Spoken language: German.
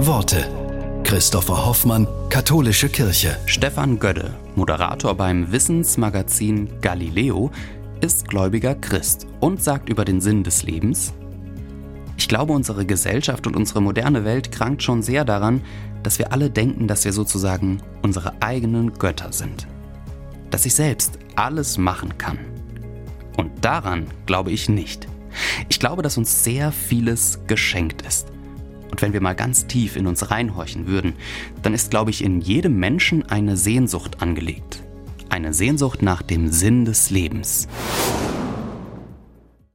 Worte. Christopher Hoffmann, Katholische Kirche. Stefan Gödde, Moderator beim Wissensmagazin Galileo, ist gläubiger Christ und sagt über den Sinn des Lebens, ich glaube, unsere Gesellschaft und unsere moderne Welt krankt schon sehr daran, dass wir alle denken, dass wir sozusagen unsere eigenen Götter sind. Dass ich selbst alles machen kann. Und daran glaube ich nicht. Ich glaube, dass uns sehr vieles geschenkt ist. Und wenn wir mal ganz tief in uns reinhorchen würden, dann ist, glaube ich, in jedem Menschen eine Sehnsucht angelegt. Eine Sehnsucht nach dem Sinn des Lebens.